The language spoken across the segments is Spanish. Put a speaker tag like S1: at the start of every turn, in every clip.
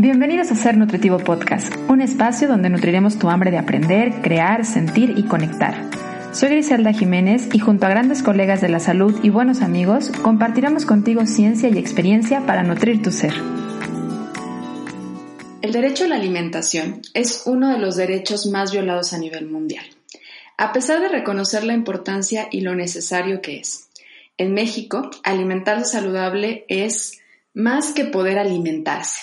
S1: Bienvenidos a Ser Nutritivo Podcast, un espacio donde nutriremos tu hambre de aprender, crear, sentir y conectar. Soy Griselda Jiménez y junto a grandes colegas de la salud y buenos amigos, compartiremos contigo ciencia y experiencia para nutrir tu ser.
S2: El derecho a la alimentación es uno de los derechos más violados a nivel mundial, a pesar de reconocer la importancia y lo necesario que es. En México, alimentarse saludable es más que poder alimentarse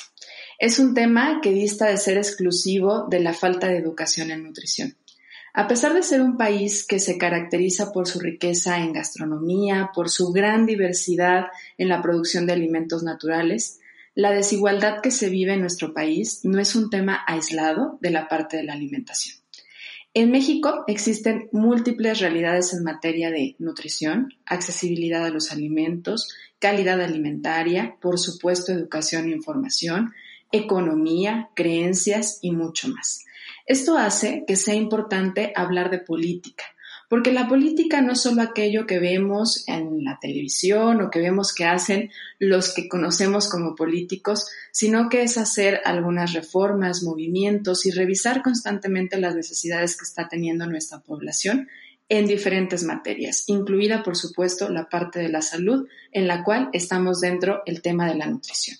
S2: es un tema que dista de ser exclusivo de la falta de educación en nutrición. A pesar de ser un país que se caracteriza por su riqueza en gastronomía, por su gran diversidad en la producción de alimentos naturales, la desigualdad que se vive en nuestro país no es un tema aislado de la parte de la alimentación. En México existen múltiples realidades en materia de nutrición, accesibilidad a los alimentos, calidad alimentaria, por supuesto educación e información, economía, creencias y mucho más. Esto hace que sea importante hablar de política, porque la política no es solo aquello que vemos en la televisión o que vemos que hacen los que conocemos como políticos, sino que es hacer algunas reformas, movimientos y revisar constantemente las necesidades que está teniendo nuestra población en diferentes materias, incluida por supuesto la parte de la salud, en la cual estamos dentro el tema de la nutrición.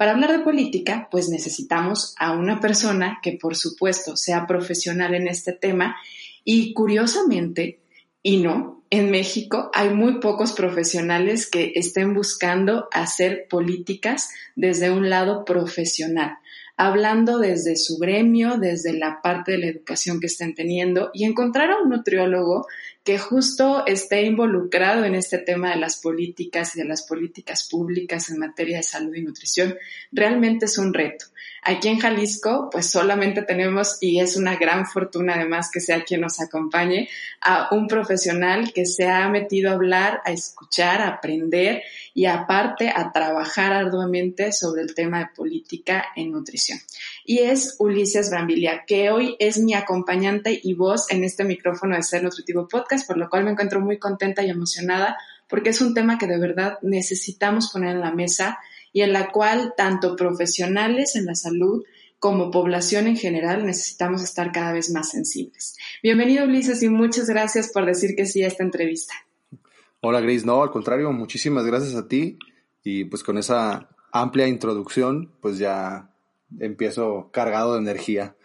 S2: Para hablar de política, pues necesitamos a una persona que por supuesto sea profesional en este tema. Y curiosamente, y no, en México hay muy pocos profesionales que estén buscando hacer políticas desde un lado profesional hablando desde su gremio, desde la parte de la educación que estén teniendo y encontrar a un nutriólogo que justo esté involucrado en este tema de las políticas y de las políticas públicas en materia de salud y nutrición, realmente es un reto. Aquí en Jalisco, pues solamente tenemos, y es una gran fortuna además que sea quien nos acompañe, a un profesional que se ha metido a hablar, a escuchar, a aprender y aparte a trabajar arduamente sobre el tema de política en nutrición. Y es Ulises Brambilia, que hoy es mi acompañante y voz en este micrófono de Ser Nutritivo Podcast, por lo cual me encuentro muy contenta y emocionada porque es un tema que de verdad necesitamos poner en la mesa y en la cual tanto profesionales en la salud como población en general necesitamos estar cada vez más sensibles. Bienvenido Ulises y muchas gracias por decir que sí a esta entrevista.
S3: Hola Grace, no, al contrario, muchísimas gracias a ti y pues con esa amplia introducción pues ya empiezo cargado de energía.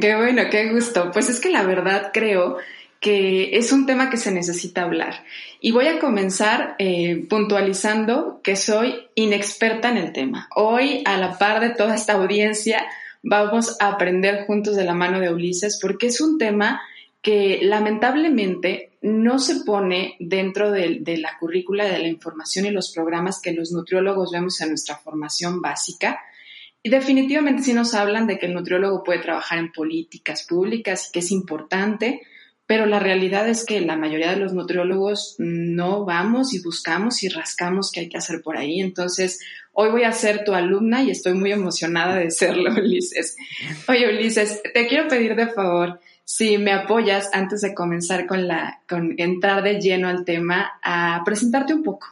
S2: Qué bueno, qué gusto. Pues es que la verdad creo que es un tema que se necesita hablar. Y voy a comenzar eh, puntualizando que soy inexperta en el tema. Hoy, a la par de toda esta audiencia, vamos a aprender juntos de la mano de Ulises porque es un tema que lamentablemente no se pone dentro de, de, la currícula de la información y los programas que los nutriólogos vemos en nuestra formación básica. Y definitivamente sí nos hablan de que el nutriólogo puede trabajar en políticas públicas y que es importante, pero la realidad es que la mayoría de los nutriólogos no vamos y buscamos y rascamos qué hay que hacer por ahí. Entonces, hoy voy a ser tu alumna y estoy muy emocionada de serlo, Ulises. Oye, Ulises, te quiero pedir de favor si me apoyas antes de comenzar con la, con entrar de lleno al tema, a presentarte un poco.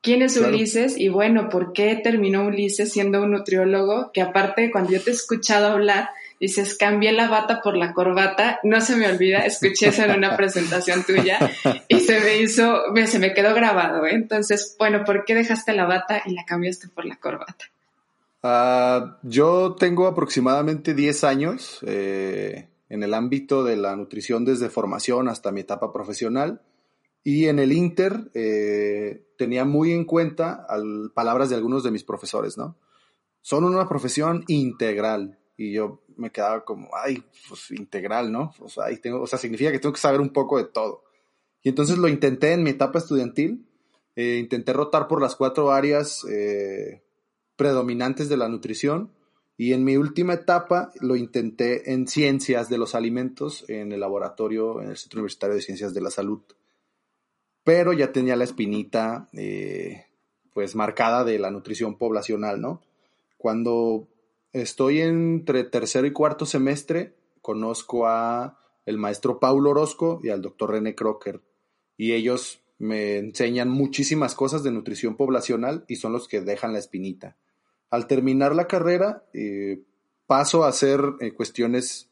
S2: ¿Quién es Ulises? Y bueno, ¿por qué terminó Ulises siendo un nutriólogo? Que aparte, cuando yo te he escuchado hablar, dices, cambié la bata por la corbata, no se me olvida, escuché eso en una presentación tuya y se me hizo, se me quedó grabado, ¿eh? Entonces, bueno, ¿por qué dejaste la bata y la cambiaste por la corbata?
S3: Uh, yo tengo aproximadamente 10 años eh, en el ámbito de la nutrición desde formación hasta mi etapa profesional y en el Inter eh, tenía muy en cuenta al, palabras de algunos de mis profesores, ¿no? Son una profesión integral, y yo me quedaba como, ay, pues integral, ¿no? O sea, ahí tengo, o sea, significa que tengo que saber un poco de todo. Y entonces lo intenté en mi etapa estudiantil, eh, intenté rotar por las cuatro áreas eh, predominantes de la nutrición y en mi última etapa lo intenté en ciencias de los alimentos en el laboratorio, en el Centro Universitario de Ciencias de la Salud. Pero ya tenía la espinita, eh, pues, marcada de la nutrición poblacional, ¿no? Cuando estoy entre tercero y cuarto semestre, conozco a el maestro Paulo Orozco y al doctor René Crocker. Y ellos me enseñan muchísimas cosas de nutrición poblacional y son los que dejan la espinita. Al terminar la carrera, eh, paso a hacer eh, cuestiones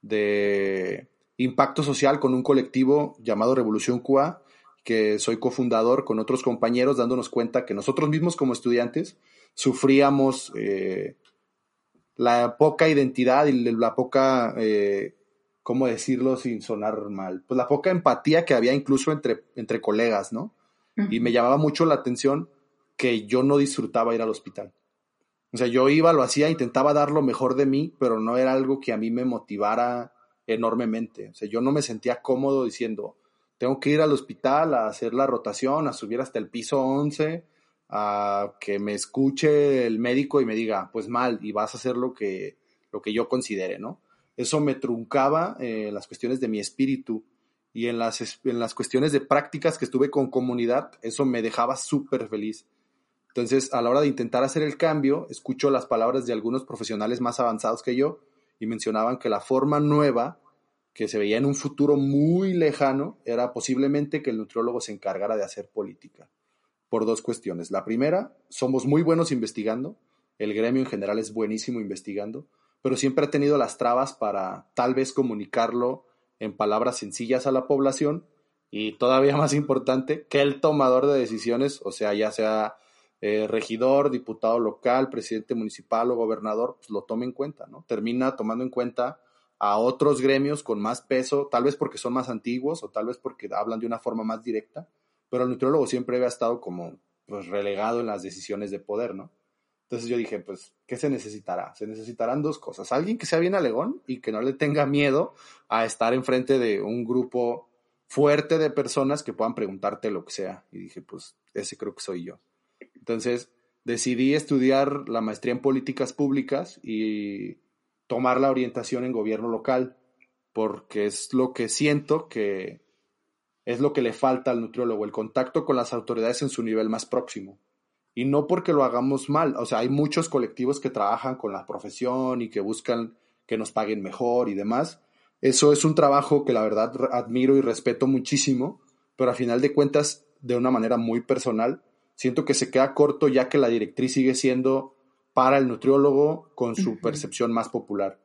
S3: de impacto social con un colectivo llamado Revolución QA, que soy cofundador con otros compañeros, dándonos cuenta que nosotros mismos como estudiantes sufríamos eh, la poca identidad y la poca, eh, ¿cómo decirlo sin sonar mal? Pues la poca empatía que había incluso entre, entre colegas, ¿no? Y me llamaba mucho la atención que yo no disfrutaba ir al hospital. O sea, yo iba, lo hacía, intentaba dar lo mejor de mí, pero no era algo que a mí me motivara enormemente. O sea, yo no me sentía cómodo diciendo, tengo que ir al hospital a hacer la rotación, a subir hasta el piso 11, a que me escuche el médico y me diga, pues mal, y vas a hacer lo que, lo que yo considere, ¿no? Eso me truncaba eh, las cuestiones de mi espíritu y en las, en las cuestiones de prácticas que estuve con comunidad, eso me dejaba súper feliz. Entonces, a la hora de intentar hacer el cambio, escucho las palabras de algunos profesionales más avanzados que yo y mencionaban que la forma nueva que se veía en un futuro muy lejano era posiblemente que el nutriólogo se encargara de hacer política. Por dos cuestiones. La primera, somos muy buenos investigando, el gremio en general es buenísimo investigando, pero siempre ha tenido las trabas para tal vez comunicarlo en palabras sencillas a la población y todavía más importante, que el tomador de decisiones, o sea, ya sea eh, regidor, diputado local, presidente municipal o gobernador, pues lo tome en cuenta, ¿no? Termina tomando en cuenta a otros gremios con más peso, tal vez porque son más antiguos o tal vez porque hablan de una forma más directa, pero el nutriólogo siempre había estado como pues, relegado en las decisiones de poder, ¿no? Entonces yo dije, pues, ¿qué se necesitará? Se necesitarán dos cosas. Alguien que sea bien alegón y que no le tenga miedo a estar enfrente de un grupo fuerte de personas que puedan preguntarte lo que sea. Y dije, pues, ese creo que soy yo. Entonces decidí estudiar la maestría en políticas públicas y tomar la orientación en gobierno local, porque es lo que siento que es lo que le falta al nutriólogo, el contacto con las autoridades en su nivel más próximo. Y no porque lo hagamos mal, o sea, hay muchos colectivos que trabajan con la profesión y que buscan que nos paguen mejor y demás. Eso es un trabajo que la verdad admiro y respeto muchísimo, pero a final de cuentas, de una manera muy personal, siento que se queda corto ya que la directriz sigue siendo para el nutriólogo con su percepción más popular.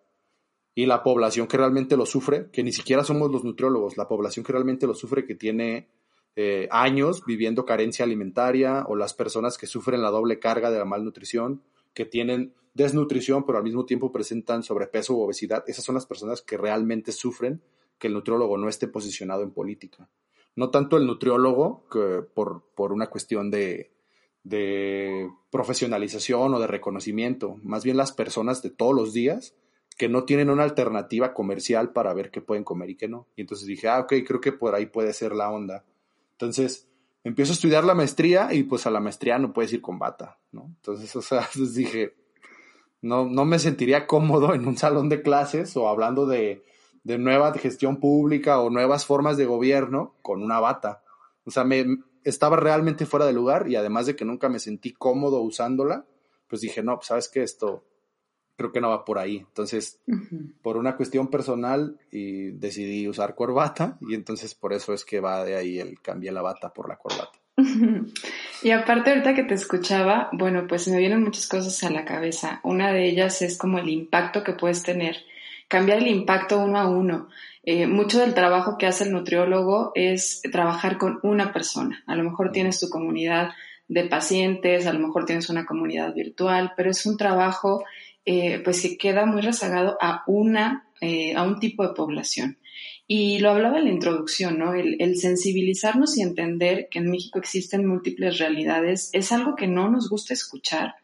S3: Y la población que realmente lo sufre, que ni siquiera somos los nutriólogos, la población que realmente lo sufre, que tiene eh, años viviendo carencia alimentaria, o las personas que sufren la doble carga de la malnutrición, que tienen desnutrición, pero al mismo tiempo presentan sobrepeso u obesidad, esas son las personas que realmente sufren que el nutriólogo no esté posicionado en política. No tanto el nutriólogo, que por, por una cuestión de, de profesionalización o de reconocimiento, más bien las personas de todos los días que no tienen una alternativa comercial para ver qué pueden comer y qué no. Y entonces dije, ah, ok, creo que por ahí puede ser la onda. Entonces empiezo a estudiar la maestría y pues a la maestría no puedes ir con bata, ¿no? Entonces, o sea, dije, no, no me sentiría cómodo en un salón de clases o hablando de de nueva gestión pública o nuevas formas de gobierno con una bata. O sea, me estaba realmente fuera de lugar y además de que nunca me sentí cómodo usándola, pues dije, no, pues sabes que esto creo que no va por ahí. Entonces, por una cuestión personal y decidí usar corbata y entonces por eso es que va de ahí el cambié la bata por la corbata.
S2: Y aparte ahorita que te escuchaba, bueno, pues me vienen muchas cosas a la cabeza. Una de ellas es como el impacto que puedes tener cambiar el impacto uno a uno. Eh, mucho del trabajo que hace el nutriólogo es trabajar con una persona. A lo mejor tienes tu comunidad de pacientes, a lo mejor tienes una comunidad virtual, pero es un trabajo eh, pues que queda muy rezagado a una, eh, a un tipo de población. Y lo hablaba en la introducción, ¿no? El, el, sensibilizarnos y entender que en México existen múltiples realidades es algo que no nos gusta escuchar.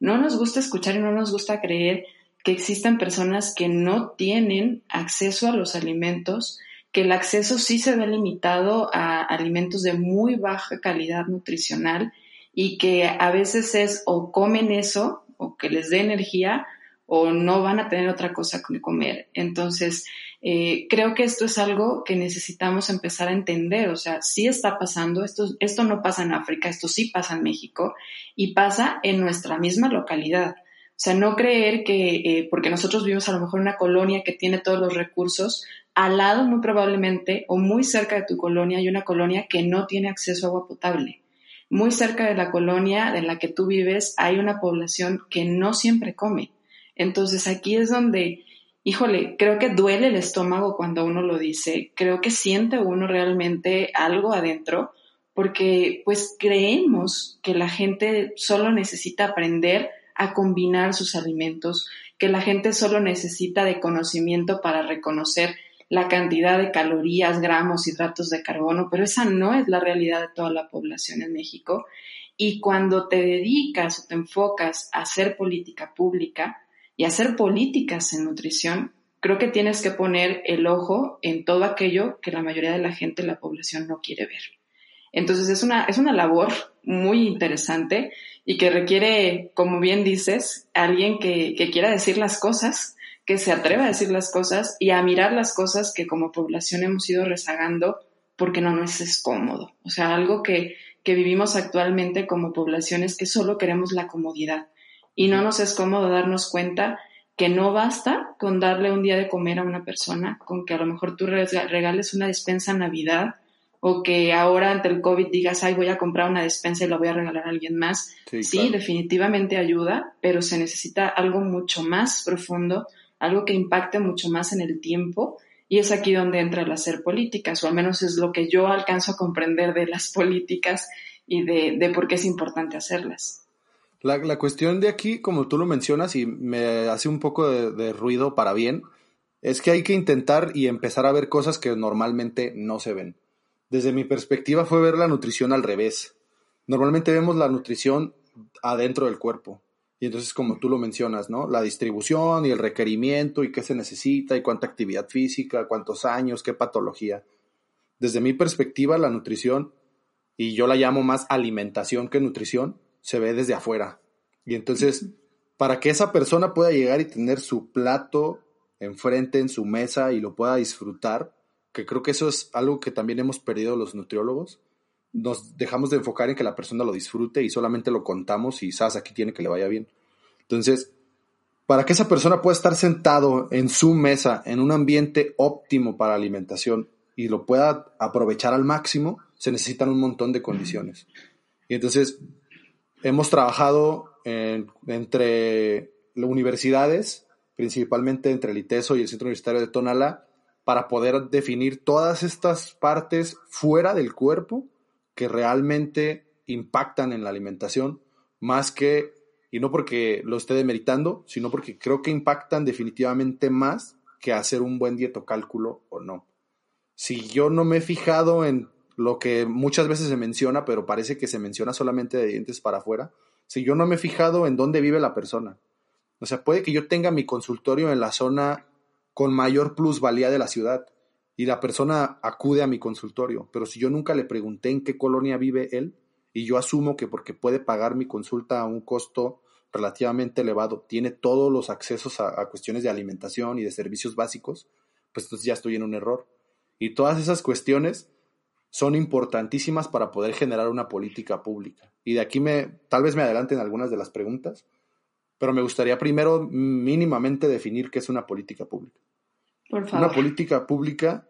S2: No nos gusta escuchar y no nos gusta creer que existan personas que no tienen acceso a los alimentos, que el acceso sí se ve limitado a alimentos de muy baja calidad nutricional y que a veces es o comen eso o que les dé energía o no van a tener otra cosa que comer. Entonces, eh, creo que esto es algo que necesitamos empezar a entender. O sea, sí está pasando, esto, esto no pasa en África, esto sí pasa en México y pasa en nuestra misma localidad. O sea, no creer que, eh, porque nosotros vivimos a lo mejor una colonia que tiene todos los recursos, al lado muy probablemente o muy cerca de tu colonia hay una colonia que no tiene acceso a agua potable. Muy cerca de la colonia en la que tú vives hay una población que no siempre come. Entonces aquí es donde, híjole, creo que duele el estómago cuando uno lo dice, creo que siente uno realmente algo adentro, porque pues creemos que la gente solo necesita aprender a combinar sus alimentos, que la gente solo necesita de conocimiento para reconocer la cantidad de calorías, gramos, hidratos de carbono, pero esa no es la realidad de toda la población en México. Y cuando te dedicas o te enfocas a hacer política pública y a hacer políticas en nutrición, creo que tienes que poner el ojo en todo aquello que la mayoría de la gente, la población, no quiere ver. Entonces es una, es una labor muy interesante y que requiere, como bien dices, alguien que, que quiera decir las cosas que se atreva a decir las cosas y a mirar las cosas que como población hemos ido rezagando porque no nos es cómodo. O sea, algo que, que vivimos actualmente como población es que solo queremos la comodidad y no nos es cómodo darnos cuenta que no basta con darle un día de comer a una persona, con que a lo mejor tú regales una despensa en Navidad o que ahora ante el COVID digas, ay, voy a comprar una despensa y la voy a regalar a alguien más. Sí, definitivamente ayuda, pero se necesita algo mucho más profundo algo que impacte mucho más en el tiempo y es aquí donde entra el hacer políticas, o al menos es lo que yo alcanzo a comprender de las políticas y de, por qué es importante hacerlas.
S3: La, cuestión de aquí, como tú lo mencionas, y me hace un poco de, de ruido para bien, es que hay que intentar y empezar a ver cosas que normalmente no se ven. Desde mi perspectiva fue ver la nutrición al revés. Normalmente vemos la nutrición adentro del cuerpo. Y entonces, como tú lo mencionas, ¿no? La distribución y el requerimiento y qué se necesita y cuánta actividad física, cuántos años, qué patología. Desde mi perspectiva, la nutrición, y yo la llamo más alimentación que nutrición, se ve desde afuera. Y entonces, para que esa persona pueda llegar y tener su plato enfrente en su mesa y lo pueda disfrutar, que creo que eso es algo que también hemos perdido los nutriólogos, nos dejamos de enfocar en que la persona lo disfrute y solamente lo contamos y sabes, aquí tiene que le vaya bien. Entonces, para que esa persona pueda estar sentado en su mesa, en un ambiente óptimo para alimentación y lo pueda aprovechar al máximo, se necesitan un montón de condiciones. Y entonces, hemos trabajado entre universidades, principalmente entre el ITESO y el Centro Universitario de Tonalá, para poder definir todas estas partes fuera del cuerpo que realmente impactan en la alimentación, más que, y no porque lo esté demeritando, sino porque creo que impactan definitivamente más que hacer un buen dietocálculo o no. Si yo no me he fijado en lo que muchas veces se menciona, pero parece que se menciona solamente de dientes para afuera, si yo no me he fijado en dónde vive la persona. O sea, puede que yo tenga mi consultorio en la zona con mayor plusvalía de la ciudad, y la persona acude a mi consultorio, pero si yo nunca le pregunté en qué colonia vive él y yo asumo que porque puede pagar mi consulta a un costo relativamente elevado, tiene todos los accesos a, cuestiones de alimentación y de servicios básicos, pues entonces ya estoy en un error. Y todas esas cuestiones son importantísimas para poder generar una política pública. Y de aquí me, tal vez me adelanten algunas de las preguntas, pero me gustaría primero mínimamente definir qué es una política pública. Una política pública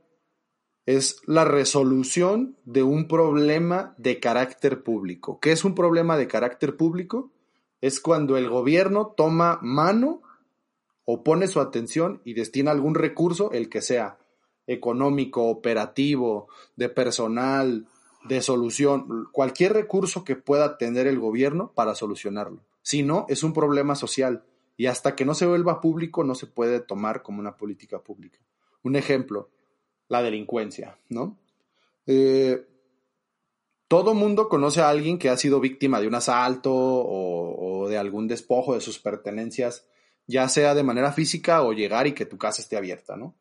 S3: es la resolución de un problema de carácter público. ¿Qué es un problema de carácter público? Es cuando el gobierno toma mano o pone su atención y destina algún recurso, el que sea económico, operativo, de personal, de solución, cualquier recurso que pueda tener el gobierno para solucionarlo. Si no, es un problema social y hasta que no se vuelva público no se puede tomar como una política pública. Un ejemplo, la delincuencia, ¿no? Eh, todo mundo conoce a alguien que ha sido víctima de un asalto o, o, de algún despojo de sus pertenencias, ya sea de manera física o llegar y que tu casa esté abierta, ¿no?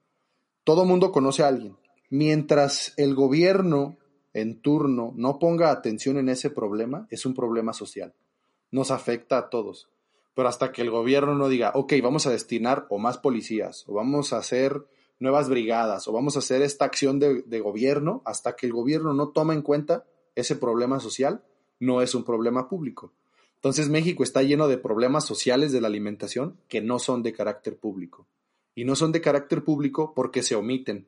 S3: Todo mundo conoce a alguien. Mientras el gobierno en turno no ponga atención en ese problema, es un problema social. Nos afecta a todos pero hasta que el gobierno no diga, ok, vamos a destinar o más policías, o vamos a hacer nuevas brigadas, o vamos a hacer esta acción de, gobierno, hasta que el gobierno no toma en cuenta ese problema social, no es un problema público. Entonces México está lleno de problemas sociales de la alimentación que no son de carácter público. Y no son de carácter público porque se omiten.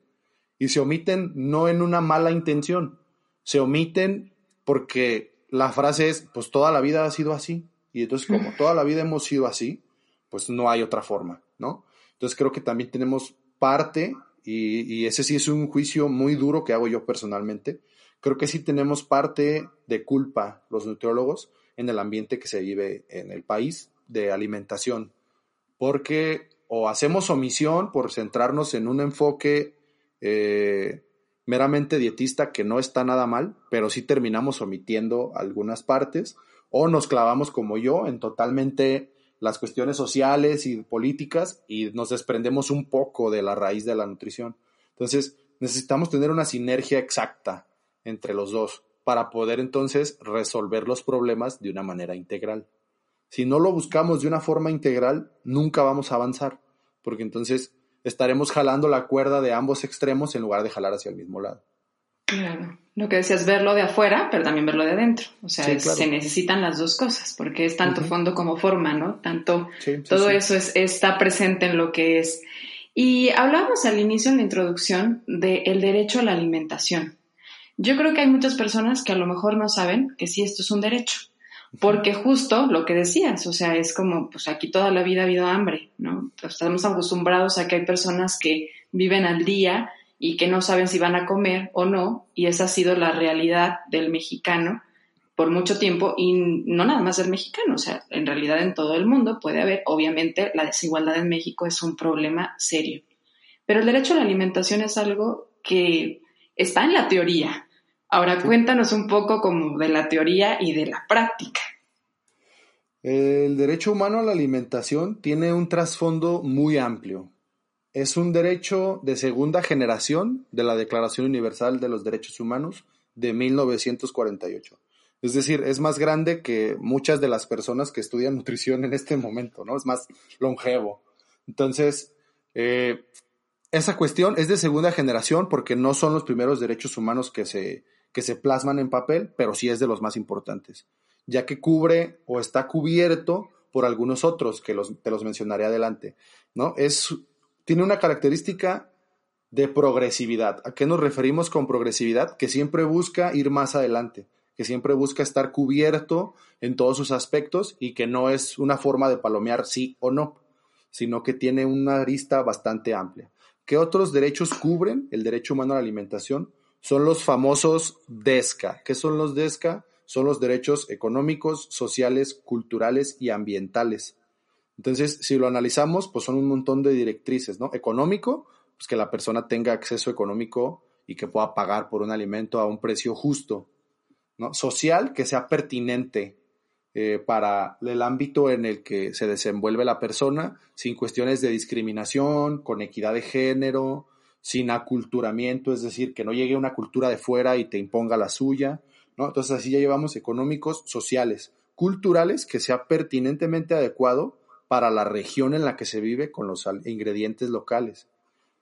S3: Y se omiten no en una mala intención, se omiten porque la frase es, pues toda la vida ha sido así. Y entonces como toda la vida hemos sido así, pues no hay otra forma, ¿no? Entonces creo que también tenemos parte, y, y ese sí es un juicio muy duro que hago yo personalmente, creo que sí tenemos parte de culpa los nutriólogos en el ambiente que se vive en el país de alimentación, porque o hacemos omisión por centrarnos en un enfoque eh, meramente dietista que no está nada mal, pero sí terminamos omitiendo algunas partes, o nos clavamos como yo en totalmente las cuestiones sociales y políticas y nos desprendemos un poco de la raíz de la nutrición. Entonces, necesitamos tener una sinergia exacta entre los dos para poder entonces resolver los problemas de una manera integral. Si no lo buscamos de una forma integral, nunca vamos a avanzar, porque entonces estaremos jalando la cuerda de ambos extremos en lugar de jalar hacia el mismo lado.
S2: Claro. Lo que decías, verlo de afuera, pero también verlo de adentro. O sea, se necesitan las dos cosas, porque es tanto fondo como forma, ¿no? Tanto, todo eso es, está presente en lo que es. Y hablábamos al inicio en la introducción del derecho a la alimentación. Yo creo que hay muchas personas que a lo mejor no saben que sí esto es un derecho. Porque justo lo que decías, o sea, es como, pues aquí toda la vida ha habido hambre, ¿no? Estamos acostumbrados a que hay personas que viven al día y que no saben si van a comer o no, y esa ha sido la realidad del mexicano por mucho tiempo, y no nada más del mexicano, o sea, en realidad en todo el mundo puede haber, obviamente la desigualdad en México es un problema serio, pero el derecho a la alimentación es algo que está en la teoría, Ahora cuéntanos un poco como de la teoría y de la práctica.
S3: El derecho humano a la alimentación tiene un trasfondo muy amplio. Es un derecho de segunda generación de la Declaración Universal de los Derechos Humanos de 1948. Es decir, es más grande que muchas de las personas que estudian nutrición en este momento, ¿no? Es más longevo. Entonces, eh, esa cuestión es de segunda generación porque no son los primeros derechos humanos que se, que se plasman en papel, pero sí es de los más importantes, ya que cubre o está cubierto por algunos otros que te los mencionaré adelante, ¿no? Es, tiene una característica de progresividad. ¿A qué nos referimos con progresividad? Que siempre busca ir más adelante, que siempre busca estar cubierto en todos sus aspectos y que no es una forma de palomear sí o no, sino que tiene una arista bastante amplia. ¿Qué otros derechos cubren el derecho humano a la alimentación? son los famosos DESCA. ¿Qué son los DESCA? Son los derechos económicos, sociales, culturales y ambientales. Entonces, si lo analizamos, pues son un montón de directrices, ¿no? Económico, pues que la persona tenga acceso económico y que pueda pagar por un alimento a un precio justo, ¿no? Social, que sea pertinente eh, para el ámbito en el que se desenvuelve la persona, sin cuestiones de discriminación, con equidad de género, sin aculturamiento, es decir, que no llegue una cultura de fuera y te imponga la suya, ¿no? Entonces así ya llevamos económicos, sociales, culturales, que sea pertinentemente adecuado para la región en la que se vive con los ingredientes locales,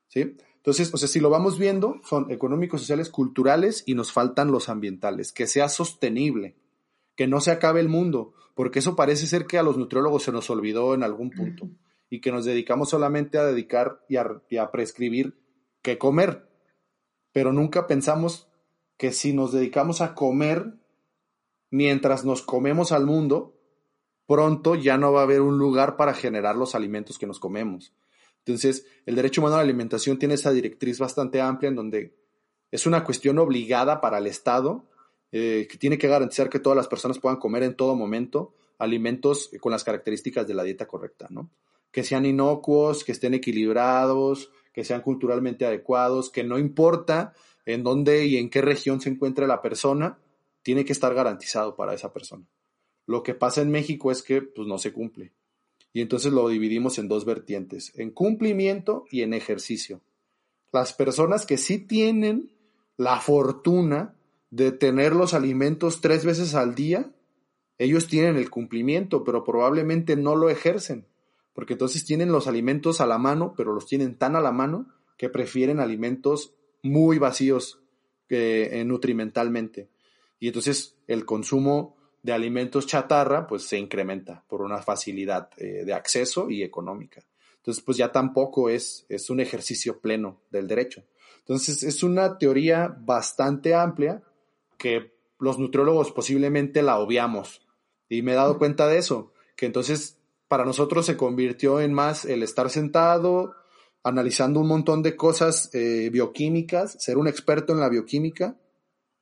S3: ¿sí? Entonces, o sea, si lo vamos viendo, son económicos, sociales, culturales y nos faltan los ambientales, que sea sostenible, que no se acabe el mundo, porque eso parece ser que a los nutriólogos se nos olvidó en algún punto y que nos dedicamos solamente a dedicar y a prescribir que comer, pero nunca pensamos que si nos dedicamos a comer mientras nos comemos al mundo, pronto ya no va a haber un lugar para generar los alimentos que nos comemos. Entonces, el derecho humano a la alimentación tiene esa directriz bastante amplia en donde es una cuestión obligada para el Estado, eh, que tiene que garantizar que todas las personas puedan comer en todo momento alimentos con las características de la dieta correcta, ¿no? Que sean inocuos, que estén equilibrados, que sean culturalmente adecuados, que no importa en dónde y en qué región se encuentre la persona, tiene que estar garantizado para esa persona. Lo que pasa en México es que pues, no se cumple. Y entonces lo dividimos en dos vertientes, en cumplimiento y en ejercicio. Las personas que sí tienen la fortuna de tener los alimentos tres veces al día, ellos tienen el cumplimiento, pero probablemente no lo ejercen porque entonces tienen los alimentos a la mano, pero los tienen tan a la mano que prefieren alimentos muy vacíos eh, nutrimentalmente. Y entonces el consumo de alimentos chatarra pues se incrementa por una facilidad eh, de acceso y económica. Entonces pues ya tampoco es, es un ejercicio pleno del derecho. Entonces es una teoría bastante amplia que los nutriólogos posiblemente la obviamos. Y me he dado cuenta de eso, que entonces para nosotros se convirtió en más el estar sentado, analizando un montón de cosas eh, bioquímicas, ser un experto en la bioquímica,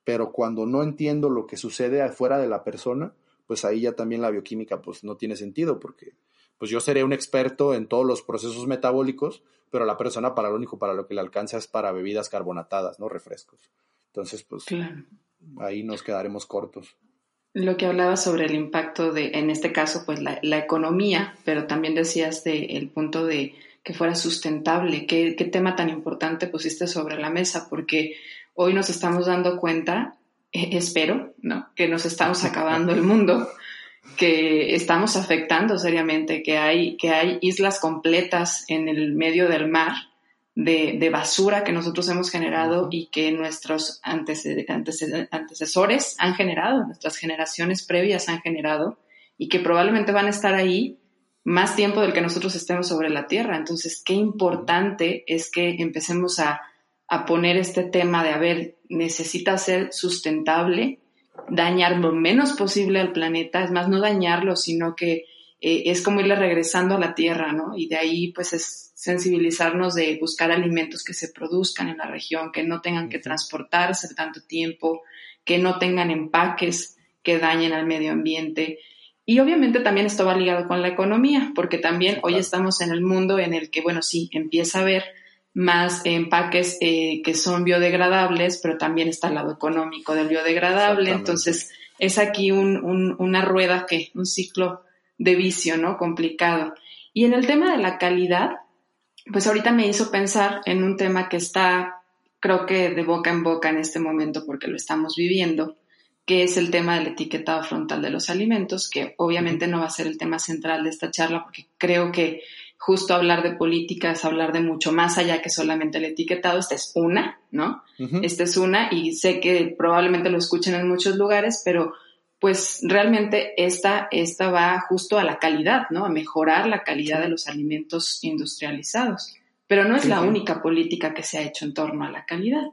S3: pero cuando no entiendo lo que sucede afuera de la persona, pues ahí ya también la bioquímica pues no tiene sentido, porque pues yo seré un experto en todos los procesos metabólicos, pero la persona para lo único para lo que le alcanza es para bebidas carbonatadas, no refrescos. Entonces, pues ahí nos quedaremos cortos.
S2: Lo que hablaba sobre el impacto de, en este caso, pues la, economía, pero también decías de el punto de que fuera sustentable. ¿Qué, ¿Qué, tema tan importante pusiste sobre la mesa? Porque hoy nos estamos dando cuenta, eh, espero, ¿no? Que nos estamos acabando el mundo, que estamos afectando seriamente, que hay, que hay islas completas en el medio del mar de, basura que nosotros hemos generado y que nuestros antecesores han generado, nuestras generaciones previas han generado y que probablemente van a estar ahí más tiempo del que nosotros estemos sobre la Tierra. Entonces, qué importante es que empecemos a, poner este tema de, a ver, necesita ser sustentable, dañar lo menos posible al planeta, es más, no dañarlo, sino que eh, es como irle regresando a la Tierra, ¿no? Y de ahí, pues, es sensibilizarnos de buscar alimentos que se produzcan en la región, que no tengan que transportarse tanto tiempo, que no tengan empaques que dañen al medio ambiente. Y obviamente también esto va ligado con la economía, porque también hoy estamos en el mundo en el que, bueno, sí, empieza a haber más empaques eh, que son biodegradables, pero también está el lado económico del biodegradable. Entonces, es aquí una rueda que, un ciclo de vicio, ¿no? Complicado. Y en el tema de la calidad, pues ahorita me hizo pensar en un tema que está, creo que de boca en boca en este momento porque lo estamos viviendo, que es el tema del etiquetado frontal de los alimentos, que obviamente no va a ser el tema central de esta charla porque creo que justo hablar de política es hablar de mucho más allá que solamente el etiquetado. Esta es una, ¿no? Esta es una y sé que probablemente lo escuchen en muchos lugares, pero pues realmente esta, esta va justo a la calidad, ¿no? A mejorar la calidad de los alimentos industrializados. Pero no es la única política que se ha hecho en torno a la calidad.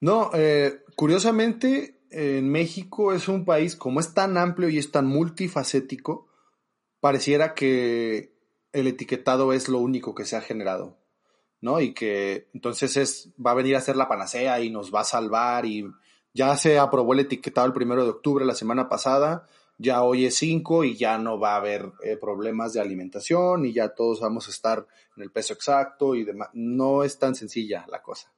S3: No, eh, curiosamente, en México es un país, como es tan amplio y es tan multifacético, pareciera que el etiquetado es lo único que se ha generado, ¿no? Y que entonces es, va a venir a ser la panacea y nos va a salvar y ya se aprobó el etiquetado el primero de octubre la semana pasada, ya hoy es 5 y ya no va a haber eh, problemas de alimentación y ya todos vamos a estar en el peso exacto y demás. No es tan sencilla la cosa,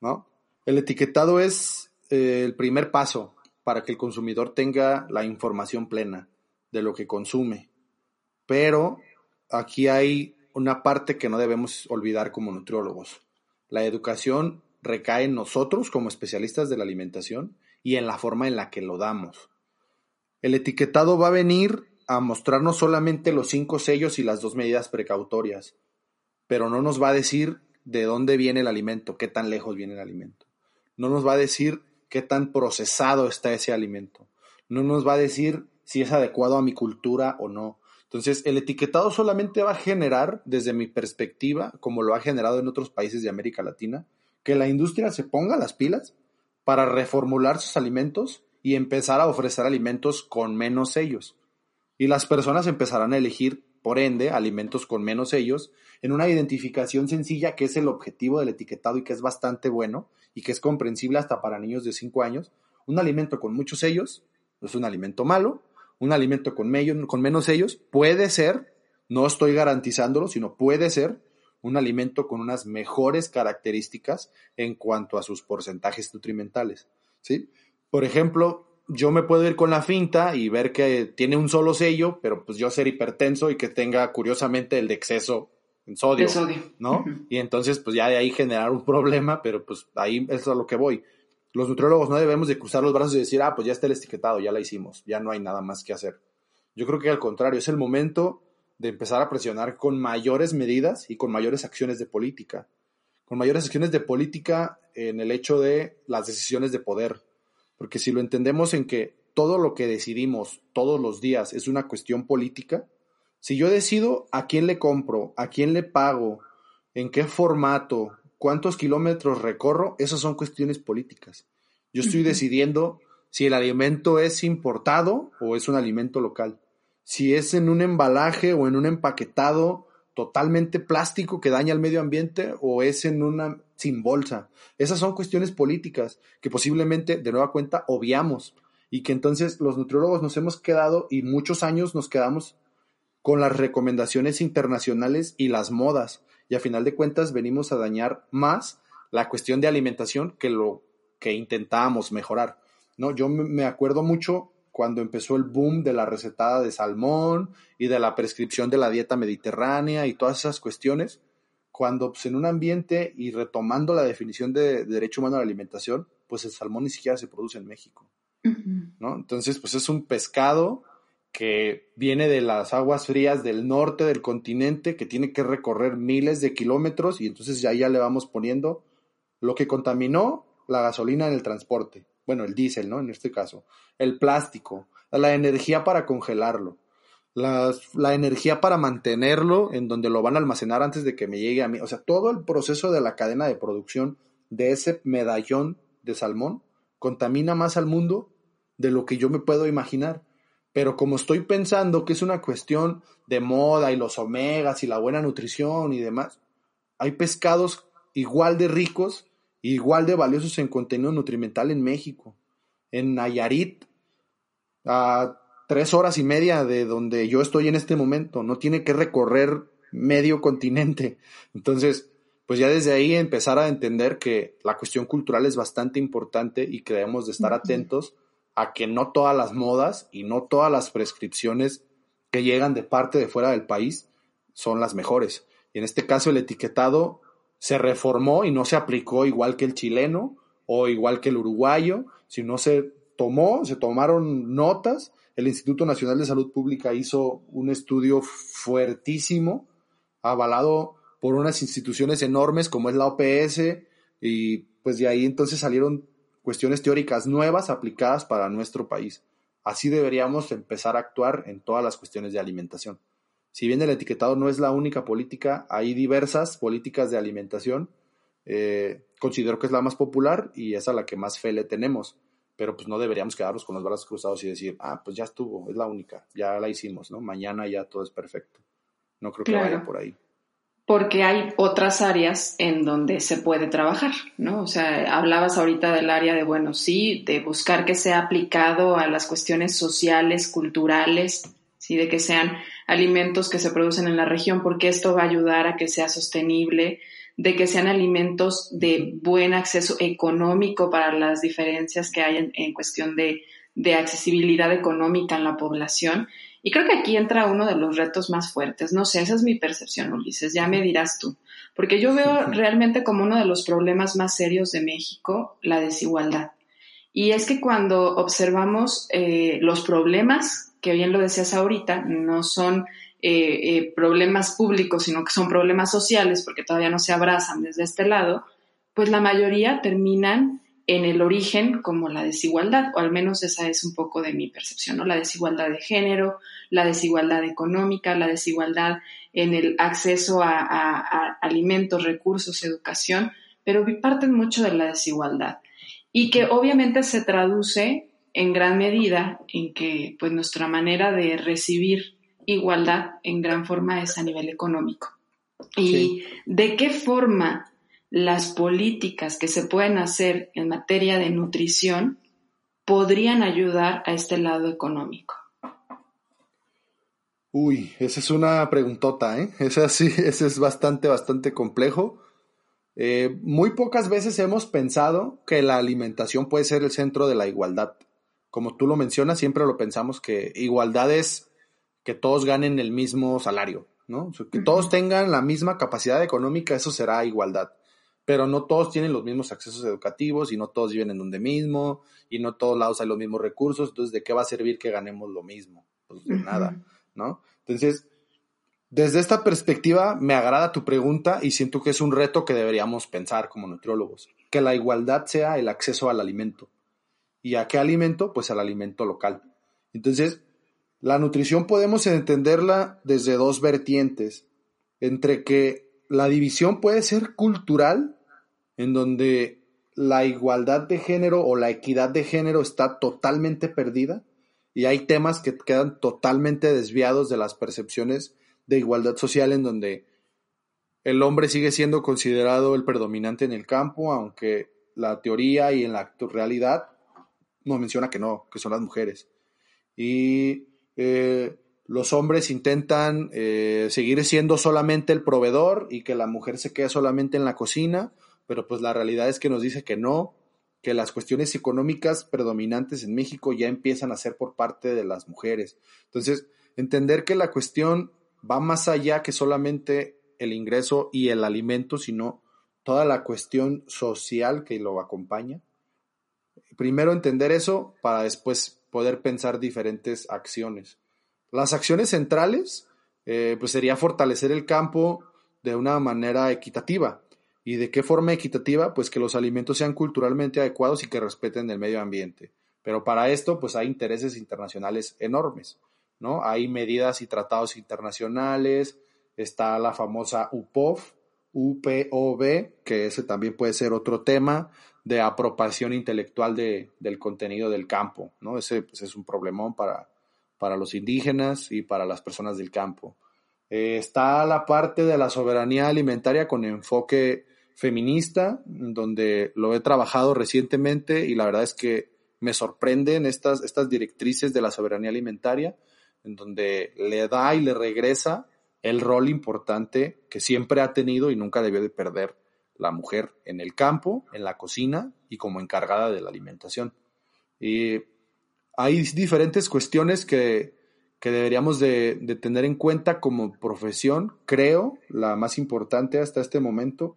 S3: ¿no? El etiquetado es eh, el primer paso para que el consumidor tenga la información plena de lo que consume. Pero aquí hay una parte que no debemos olvidar como nutriólogos. La educación recae en nosotros como especialistas de la alimentación y en la forma en la que lo damos. El etiquetado va a venir a mostrarnos solamente los cinco sellos y las dos medidas precautorias, pero no nos va a decir de dónde viene el alimento, qué tan lejos viene el alimento. No nos va a decir qué tan procesado está ese alimento. No nos va a decir si es adecuado a mi cultura o no. Entonces, el etiquetado solamente va a generar, desde mi perspectiva, como lo ha generado en otros países de América Latina, que la industria se ponga las pilas para reformular sus alimentos y empezar a ofrecer alimentos con menos sellos. Y las personas empezarán a elegir, por ende, alimentos con menos sellos en una identificación sencilla que es el objetivo del etiquetado y que es bastante bueno y que es comprensible hasta para niños de 5 años. Un alimento con muchos sellos es un alimento malo, un alimento con, con menos sellos puede ser, no estoy garantizándolo, sino puede ser un alimento con unas mejores características en cuanto a sus porcentajes nutrimentales. ¿sí? Por ejemplo, yo me puedo ir con la finta y ver que tiene un solo sello, pero pues yo ser hipertenso y que tenga curiosamente el de exceso en sodio, ¿no? Y entonces pues ya de ahí generar un problema, pero pues ahí es a lo que voy. Los nutriólogos no debemos de cruzar los brazos y decir, ah, pues ya está el etiquetado, ya la hicimos, ya no hay nada más que hacer. Yo creo que al contrario, es el momento de empezar a presionar con mayores medidas y con mayores acciones de política, con mayores acciones de política en el hecho de las decisiones de poder, porque si lo entendemos en que todo lo que decidimos todos los días es una cuestión política, si yo decido a quién le compro, a quién le pago, en qué formato, cuántos kilómetros recorro, esas son cuestiones políticas. Yo estoy decidiendo si el alimento es importado o es un alimento local, si es en un embalaje o en un empaquetado totalmente plástico que daña al medio ambiente o es en una sin bolsa. Esas son cuestiones políticas que posiblemente de nueva cuenta obviamos y que entonces los nutriólogos nos hemos quedado y muchos años nos quedamos con las recomendaciones internacionales y las modas y a final de cuentas venimos a dañar más la cuestión de alimentación que lo que intentábamos mejorar. ¿no? Yo me acuerdo mucho cuando empezó el boom de la recetada de salmón y de la prescripción de la dieta mediterránea y todas esas cuestiones, cuando pues, en un ambiente y retomando la definición de, derecho humano a la alimentación, pues el salmón ni siquiera se produce en México. ¿no? Entonces, pues es un pescado que viene de las aguas frías del norte del continente, que tiene que recorrer miles de kilómetros y entonces ya, ya le vamos poniendo lo que contaminó la gasolina en el transporte, bueno, el diésel, ¿no? En este caso, el plástico, la energía para congelarlo, la, la, energía para mantenerlo en donde lo van a almacenar antes de que me llegue a mí, o sea, todo el proceso de la cadena de producción de ese medallón de salmón contamina más al mundo de lo que yo me puedo imaginar. Pero como estoy pensando que es una cuestión de moda y los omegas y la buena nutrición y demás, hay pescados igual de ricos, igual de valiosos en contenido nutrimental en México. En Nayarit, a tres horas y media de donde yo estoy en este momento, no tiene que recorrer medio continente. Entonces, pues ya desde ahí empezar a entender que la cuestión cultural es bastante importante y que debemos de estar atentos a que no todas las modas y no todas las prescripciones que llegan de parte de fuera del país son las mejores. Y en este caso el etiquetado se reformó y no se aplicó igual que el chileno o igual que el uruguayo, sino se tomó, se tomaron notas. El Instituto Nacional de Salud Pública hizo un estudio fuertísimo, avalado por unas instituciones enormes como es la OPS, y pues de ahí entonces salieron cuestiones teóricas nuevas aplicadas para nuestro país. Así deberíamos empezar a actuar en todas las cuestiones de alimentación. Si bien el etiquetado no es la única política, hay diversas políticas de alimentación. Eh, considero que es la más popular y es a la que más fe le tenemos. Pero pues no deberíamos quedarnos con los brazos cruzados y decir, ah, pues ya estuvo, es la única, ya la hicimos, ¿no? Mañana ya todo es perfecto. No creo que vaya por ahí
S2: porque hay otras áreas en donde se puede trabajar, ¿no? O sea, hablabas ahorita del área de, bueno, sí, de buscar que sea aplicado a las cuestiones sociales, culturales, sí, de que sean alimentos que se producen en la región, porque esto va a ayudar a que sea sostenible, de que sean alimentos de buen acceso económico para las diferencias que hay en, cuestión de, de, accesibilidad económica en la población. Y creo que aquí entra uno de los retos más fuertes. No sé, esa es mi percepción, Ulises, ya me dirás tú. Porque yo veo realmente como uno de los problemas más serios de México la desigualdad. Y es que cuando observamos eh, los problemas que bien lo decías ahorita, no son eh, eh, problemas públicos, sino que son problemas sociales, porque todavía no se abrazan desde este lado, pues la mayoría terminan en el origen como la desigualdad, o al menos esa es un poco de mi percepción, ¿no? La desigualdad de género, la desigualdad económica, la desigualdad en el acceso a, a alimentos, recursos, educación, pero parten mucho de la desigualdad y que obviamente se traduce en gran medida en que pues nuestra manera de recibir igualdad en gran forma es a nivel económico. Y de qué forma las políticas que se pueden hacer en materia de nutrición podrían ayudar a este lado económico.
S3: Uy, esa es una preguntota, ¿eh? Ese sí, ese es bastante, bastante complejo. Eh, muy pocas veces hemos pensado que la alimentación puede ser el centro de la igualdad como tú lo mencionas, siempre lo pensamos que igualdad es que todos ganen el mismo salario, ¿no? que todos tengan la misma capacidad económica, eso será igualdad. Pero no todos tienen los mismos accesos educativos y no todos viven en donde mismo y no todos lados hay los mismos recursos. Entonces, ¿de qué va a servir que ganemos lo mismo? Pues de nada, ¿no? Entonces, desde esta perspectiva, me agrada tu pregunta y siento que es un reto que deberíamos pensar como nutriólogos, que la igualdad sea el acceso al alimento. ¿Y a qué alimento? Pues al alimento local. Entonces, la nutrición podemos entenderla desde dos vertientes, entre que la división puede ser cultural, en donde la igualdad de género o la equidad de género está totalmente perdida y hay temas que quedan totalmente desviados de las percepciones de igualdad social en donde el hombre sigue siendo considerado el predominante en el campo, aunque la teoría y en la realidad nos menciona que no, que son las mujeres. Y eh, los hombres intentan eh, seguir siendo solamente el proveedor y que la mujer se quede solamente en la cocina, pero pues la realidad es que nos dice que no, que las cuestiones económicas predominantes en México ya empiezan a ser por parte de las mujeres. Entonces, entender que la cuestión va más allá que solamente el ingreso y el alimento, sino toda la cuestión social que lo acompaña. Primero entender eso para después poder pensar diferentes acciones. Las acciones centrales, eh, pues sería fortalecer el campo de una manera equitativa. ¿Y de qué forma equitativa? Pues que los alimentos sean culturalmente adecuados y que respeten el medio ambiente. Pero para esto, pues hay intereses internacionales enormes, ¿no? Hay medidas y tratados internacionales, está la famosa UPOV, UPOV, que ese también puede ser otro tema de apropiación intelectual de, del contenido del campo, ¿no? Ese pues, es un problemón para, para los indígenas y para las personas del campo. Eh, está la parte de la soberanía alimentaria con enfoque feminista, donde lo he trabajado recientemente y la verdad es que me sorprenden estas, estas directrices de la soberanía alimentaria, en donde le da y le regresa el rol importante que siempre ha tenido y nunca debió de perder la mujer en el campo, en la cocina y como encargada de la alimentación. Y hay diferentes cuestiones que, deberíamos de, tener en cuenta como profesión. Creo, la más importante hasta este momento,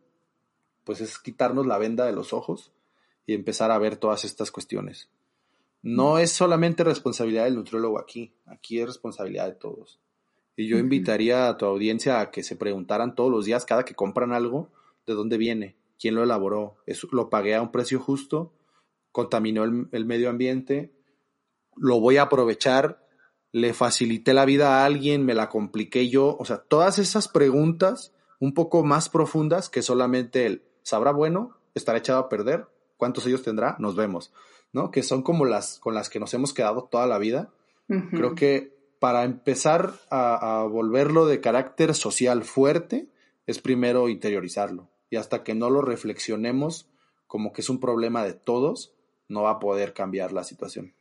S3: pues es quitarnos la venda de los ojos y empezar a ver todas estas cuestiones. No es solamente responsabilidad del nutriólogo aquí, aquí es responsabilidad de todos. Y yo invitaría a tu audiencia a que se preguntaran todos los días, cada que compran algo, de dónde viene, quién lo elaboró, lo pagué a un precio justo, contaminó el medio ambiente, lo voy a aprovechar, le facilité la vida a alguien, me la compliqué yo, o sea, todas esas preguntas un poco más profundas que solamente el sabrá bueno, estará echado a perder, cuántos ellos tendrá, nos vemos, ¿no? Que son como las con las que nos hemos quedado toda la vida. Creo que para empezar a, a volverlo de carácter social fuerte, es primero interiorizarlo. Y hasta que no lo reflexionemos como que es un problema de todos, no va a poder cambiar la situación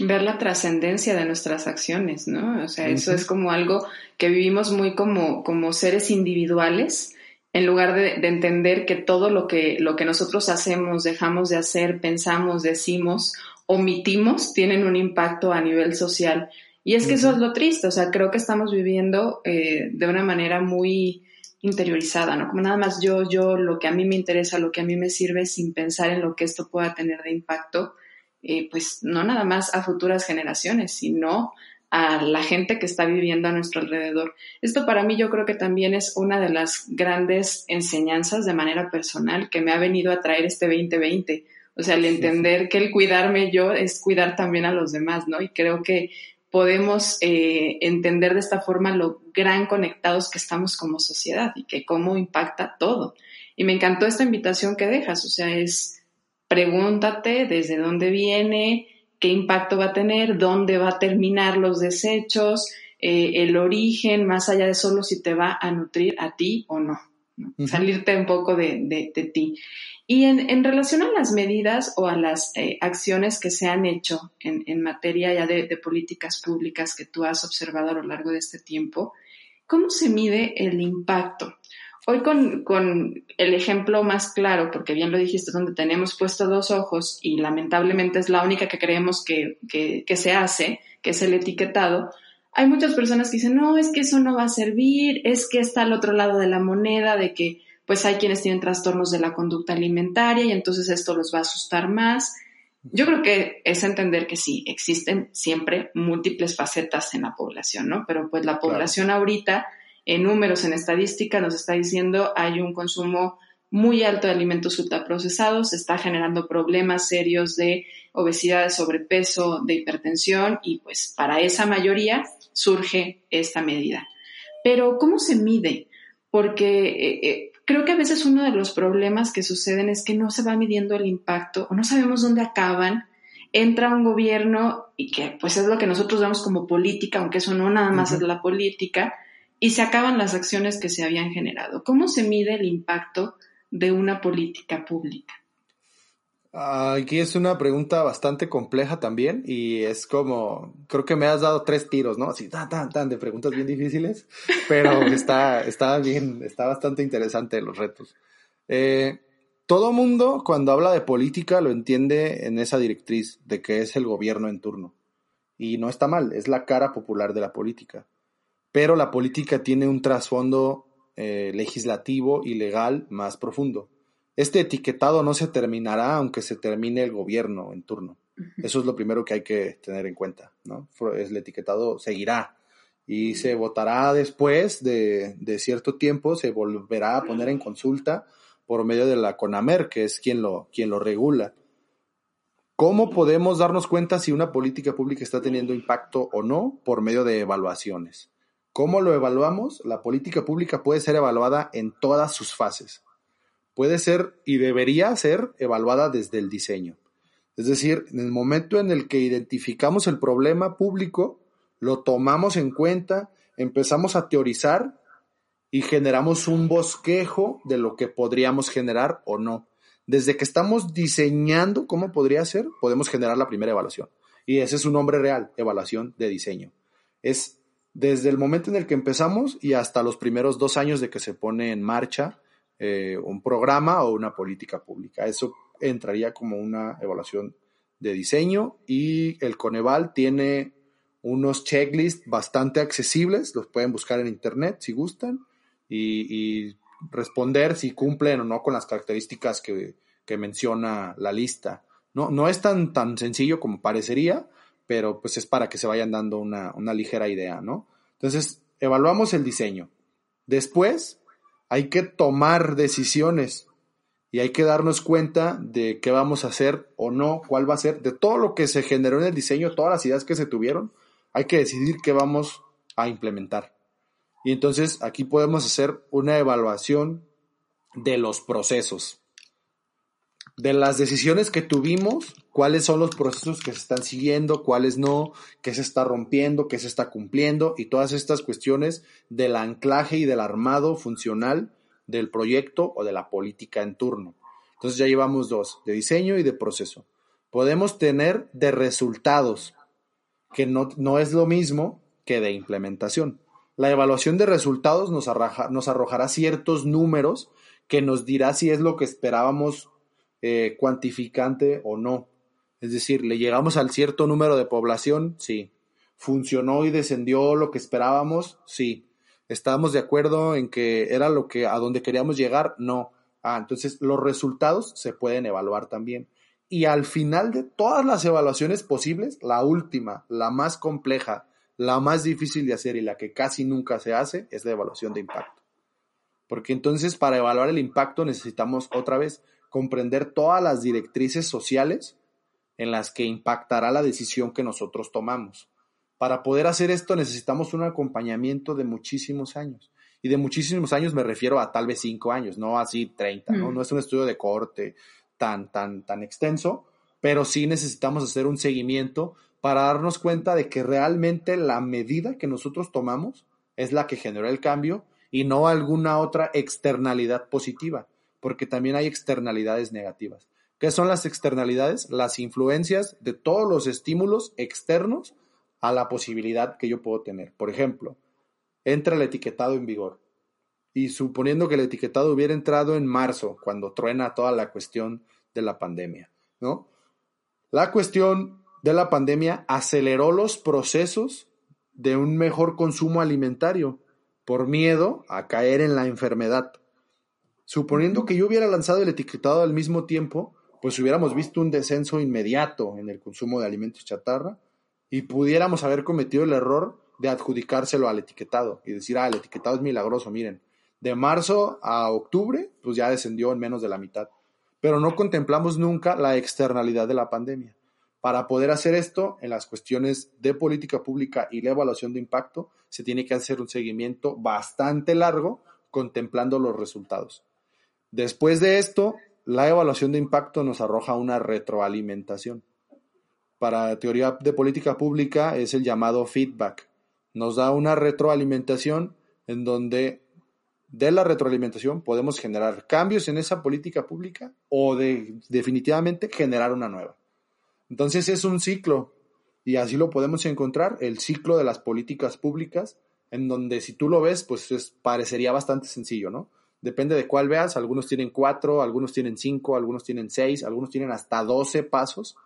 S2: ver la trascendencia de nuestras acciones, ¿no? O sea, eso es como algo que vivimos muy como, como seres individuales, en lugar de, entender que todo lo que, lo que nosotros hacemos, dejamos de hacer, pensamos, decimos, omitimos, tienen un impacto a nivel social. Y es que eso es lo triste, o sea, creo que estamos viviendo eh, de una manera muy interiorizada, ¿no? Como nada más yo, yo, lo que a mí me interesa, lo que a mí me sirve, sin pensar en lo que esto pueda tener de impacto eh, pues no nada más a futuras generaciones, sino a la gente que está viviendo a nuestro alrededor. Esto para mí yo creo que también es una de las grandes enseñanzas de manera personal que me ha venido a traer este 2020. O sea, el entender que el cuidarme yo es cuidar también a los demás, ¿no? Y creo que podemos eh, entender de esta forma lo gran conectados que estamos como sociedad y que cómo impacta todo. Y me encantó esta invitación que dejas, o sea, es pregúntate desde dónde viene, qué impacto va a tener, dónde va a terminar los desechos, eh, el origen, más allá de solo si te va a nutrir a ti o no. Salirte un poco de, ti. Y en, relación a las medidas o a las eh, acciones que se han hecho en, en materia ya de, políticas públicas que tú has observado a lo largo de este tiempo, ¿cómo se mide el impacto? Hoy con, el ejemplo más claro, porque bien lo dijiste, donde tenemos puesto dos ojos y lamentablemente es la única que creemos que, se hace, que es el etiquetado, hay muchas personas que dicen, no, es que eso no va a servir, es que está al otro lado de la moneda, de que pues hay quienes tienen trastornos de la conducta alimentaria y entonces esto los va a asustar más. Yo creo que es entender que sí, existen siempre múltiples facetas en la población, ¿no? Pero pues la población ahorita en números, en estadística, nos está diciendo hay un consumo muy alto de alimentos ultraprocesados, se está generando problemas serios de obesidad, de sobrepeso, de hipertensión y pues para esa mayoría surge esta medida. Pero ¿cómo se mide? Porque eh, eh, creo que a veces uno de los problemas que suceden es que no se va midiendo el impacto o no sabemos dónde acaban. Entra un gobierno y que pues es lo que nosotros vemos como política, aunque eso no nada más es la política, y se acaban las acciones que se habían generado. ¿Cómo se mide el impacto de una política pública?
S3: Aquí es una pregunta bastante compleja también y es como, creo que me has dado tres tiros, ¿no? Así, tan, tan, tan, de preguntas bien difíciles, pero está, está bien, está bastante interesante los retos. Eh, todo mundo cuando habla de política lo entiende en esa directriz de que es el gobierno en turno. Y no está mal, es la cara popular de la política. Pero la política tiene un trasfondo eh, legislativo y legal más profundo este etiquetado no se terminará aunque se termine el gobierno en turno. Eso es lo primero que hay que tener en cuenta, ¿no? El etiquetado seguirá y se votará después de, cierto tiempo, se volverá a poner en consulta por medio de la CONAMER, que es quien lo, quien lo regula. ¿Cómo podemos darnos cuenta si una política pública está teniendo impacto o no? Por medio de evaluaciones. ¿Cómo lo evaluamos? La política pública puede ser evaluada en todas sus fases puede ser y debería ser evaluada desde el diseño. Es decir, en el momento en el que identificamos el problema público, lo tomamos en cuenta, empezamos a teorizar y generamos un bosquejo de lo que podríamos generar o no. Desde que estamos diseñando cómo podría ser, podemos generar la primera evaluación. Y ese es un nombre real, evaluación de diseño. Es desde el momento en el que empezamos y hasta los primeros dos años de que se pone en marcha eh, un programa o una política pública. Eso entraría como una evaluación de diseño y el Coneval tiene unos checklists bastante accesibles, los pueden buscar en internet si gustan y, responder si cumplen o no con las características que, menciona la lista. No, no es tan, tan sencillo como parecería, pero pues es para que se vayan dando una, una ligera idea, ¿no? Entonces, evaluamos el diseño. Después, hay que tomar decisiones y hay que darnos cuenta de qué vamos a hacer o no, cuál va a ser, de todo lo que se generó en el diseño, todas las ideas que se tuvieron, hay que decidir qué vamos a implementar. Y entonces aquí podemos hacer una evaluación de los procesos de las decisiones que tuvimos, cuáles son los procesos que se están siguiendo, cuáles no, qué se está rompiendo, qué se está cumpliendo y todas estas cuestiones del anclaje y del armado funcional del proyecto o de la política en turno. Entonces ya llevamos dos, de diseño y de proceso. Podemos tener de resultados, que no, no es lo mismo que de implementación. La evaluación de resultados nos, nos arrojará ciertos números que nos dirá si es lo que esperábamos eh, cuantificante o no. Es decir, le llegamos al cierto número de población, sí. ¿Funcionó y descendió lo que esperábamos? Sí. ¿Estábamos de acuerdo en que era lo que a donde queríamos llegar? No. Ah, entonces los resultados se pueden evaluar también. Y al final de todas las evaluaciones posibles, la última, la más compleja, la más difícil de hacer y la que casi nunca se hace es la evaluación de impacto. Porque entonces para evaluar el impacto necesitamos otra vez comprender todas las directrices sociales en las que impactará la decisión que nosotros tomamos. Para poder hacer esto necesitamos un acompañamiento de muchísimos años. Y de muchísimos años me refiero a tal vez cinco años, no así 30, ¿no? Mm. No es un estudio de corte tan, tan, tan extenso, pero sí necesitamos hacer un seguimiento para darnos cuenta de que realmente la medida que nosotros tomamos es la que generó el cambio y no alguna otra externalidad positiva porque también hay externalidades negativas. ¿Qué son las externalidades? Las influencias de todos los estímulos externos a la posibilidad que yo puedo tener. Por ejemplo, entra el etiquetado en vigor. Y suponiendo que el etiquetado hubiera entrado en marzo, cuando truena toda la cuestión de la pandemia, ¿no? La cuestión de la pandemia aceleró los procesos de un mejor consumo alimentario por miedo a caer en la enfermedad. Suponiendo que yo hubiera lanzado el etiquetado al mismo tiempo, pues hubiéramos visto un descenso inmediato en el consumo de alimentos chatarra y pudiéramos haber cometido el error de adjudicárselo al etiquetado y decir, ah, el etiquetado es milagroso, miren, de marzo a octubre, pues ya descendió en menos de la mitad. Pero no contemplamos nunca la externalidad de la pandemia. Para poder hacer esto, en las cuestiones de política pública y la evaluación de impacto, se tiene que hacer un seguimiento bastante largo contemplando los resultados. Después de esto, la evaluación de impacto nos arroja una retroalimentación. Para teoría de política pública es el llamado feedback. Nos da una retroalimentación en donde de la retroalimentación podemos generar cambios en esa política pública o de, definitivamente generar una nueva. Entonces es un ciclo y así lo podemos encontrar, el ciclo de las políticas públicas, en donde si tú lo ves, pues parecería bastante sencillo, ¿no? Depende de cuál veas, algunos tienen cuatro, algunos tienen cinco, algunos tienen seis, algunos tienen hasta doce pasos.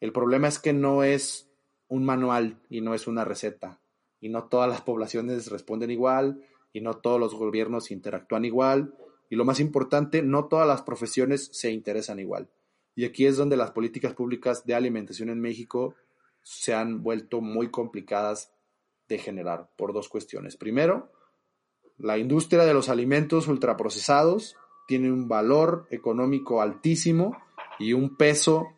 S3: El problema es que no es un manual y no es una receta. Y no todas las poblaciones responden igual, y no todos los gobiernos interactúan igual. Y lo más importante, no todas las profesiones se interesan igual. Y aquí es donde las políticas públicas de alimentación en México se han vuelto muy complicadas de generar por dos cuestiones. Primero, la industria de los alimentos ultraprocesados tiene un valor económico altísimo y un peso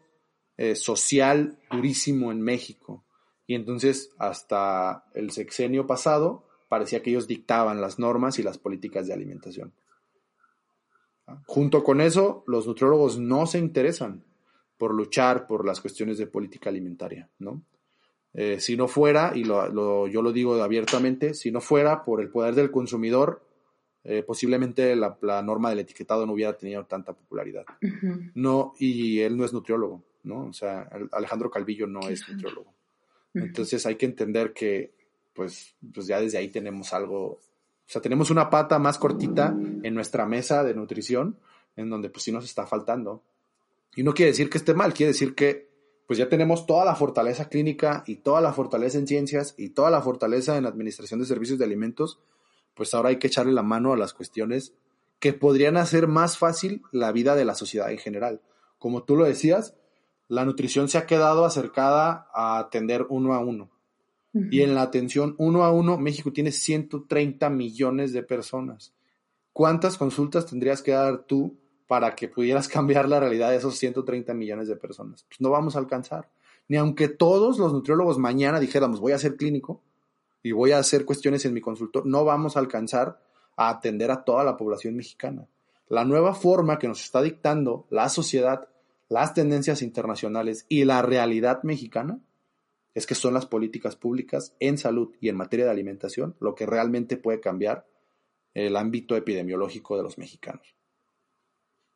S3: eh, social durísimo en México. Y entonces, hasta el sexenio pasado, parecía que ellos dictaban las normas y las políticas de alimentación. Junto con eso, los nutriólogos no se interesan por luchar por las cuestiones de política alimentaria, ¿no? Eh, si no fuera, y lo, yo lo digo abiertamente, si no fuera por el poder del consumidor, eh, posiblemente la, norma del etiquetado no hubiera tenido tanta popularidad. No, y él no es nutriólogo, ¿no? O sea, Alejandro Calvillo no es nutriólogo. Entonces hay que entender que, pues, pues ya desde ahí tenemos algo, o sea, tenemos una pata más cortita en nuestra mesa de nutrición, en donde pues sí nos está faltando. Y no quiere decir que esté mal, quiere decir que pues ya tenemos toda la fortaleza clínica y toda la fortaleza en ciencias y toda la fortaleza en administración de servicios de alimentos, pues ahora hay que echarle la mano a las cuestiones que podrían hacer más fácil la vida de la sociedad en general. Como tú lo decías, la nutrición se ha quedado acercada a atender uno a uno. Y en la atención uno a uno, México tiene 130 millones de personas. ¿Cuántas consultas tendrías que dar tú para que pudieras cambiar la realidad de esos 130 millones de personas. Pues no vamos a alcanzar. Ni aunque todos los nutriólogos mañana dijéramos voy a ser clínico y voy a hacer cuestiones en mi consultor, no vamos a alcanzar a atender a toda la población mexicana. La nueva forma que nos está dictando la sociedad, las tendencias internacionales y la realidad mexicana es que son las políticas públicas en salud y en materia de alimentación lo que realmente puede cambiar el ámbito epidemiológico de los mexicanos.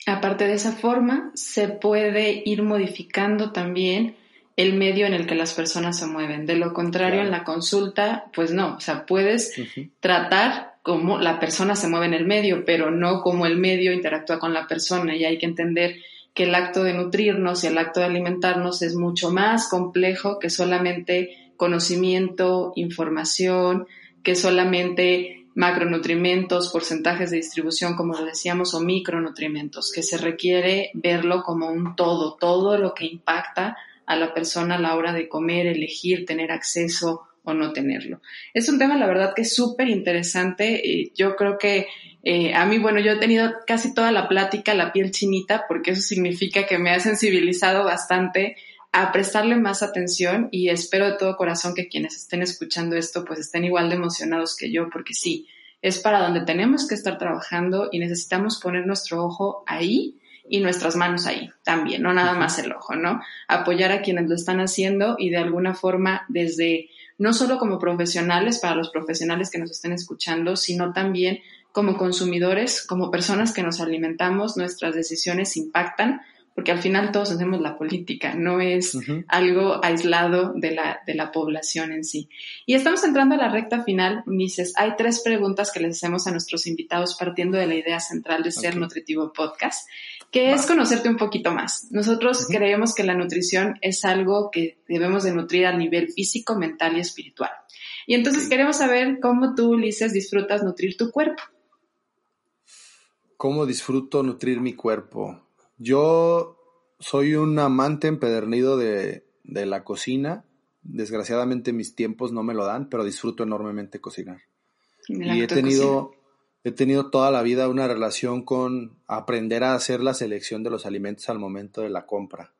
S2: Aparte de esa forma, se puede ir modificando también el medio en el que las personas se mueven. De lo contrario, en la consulta, pues no, o sea, puedes tratar cómo la persona se mueve en el medio, pero no cómo el medio interactúa con la persona. Y hay que entender que el acto de nutrirnos y el acto de alimentarnos es mucho más complejo que solamente conocimiento, información, que solamente macronutrimentos, porcentajes de distribución, como lo decíamos, o micronutrimentos, que se requiere verlo como un todo, todo lo que impacta a la persona a la hora de comer, elegir, tener acceso o no tenerlo. Es un tema, la verdad, que es súper interesante. Yo creo que eh, a mí, bueno, yo he tenido casi toda la plática, la piel chinita, porque eso significa que me ha sensibilizado bastante a prestarle más atención y espero de todo corazón que quienes estén escuchando esto pues estén igual de emocionados que yo porque sí, es para donde tenemos que estar trabajando y necesitamos poner nuestro ojo ahí y nuestras manos ahí también, no nada más el ojo, ¿no? Apoyar a quienes lo están haciendo y de alguna forma desde, no solo como profesionales, para los profesionales que nos estén escuchando, sino también como consumidores, como personas que nos alimentamos, nuestras decisiones impactan porque al final todos hacemos la política, no es algo aislado de la, de la población en sí. Y estamos entrando a la recta final, Mises. Hay tres preguntas que les hacemos a nuestros invitados partiendo de la idea central de Ser Nutritivo Podcast, que es conocerte un poquito más. Nosotros creemos que la nutrición es algo que debemos de nutrir a nivel físico, mental y espiritual. Y entonces queremos saber cómo tú, Ulises, disfrutas nutrir tu cuerpo.
S3: ¿Cómo disfruto nutrir mi cuerpo? Yo soy un amante empedernido de, la cocina. Desgraciadamente mis tiempos no me lo dan, pero disfruto enormemente cocinar. Y he tenido, he tenido toda la vida una relación con aprender a hacer la selección de los alimentos al momento de la compra.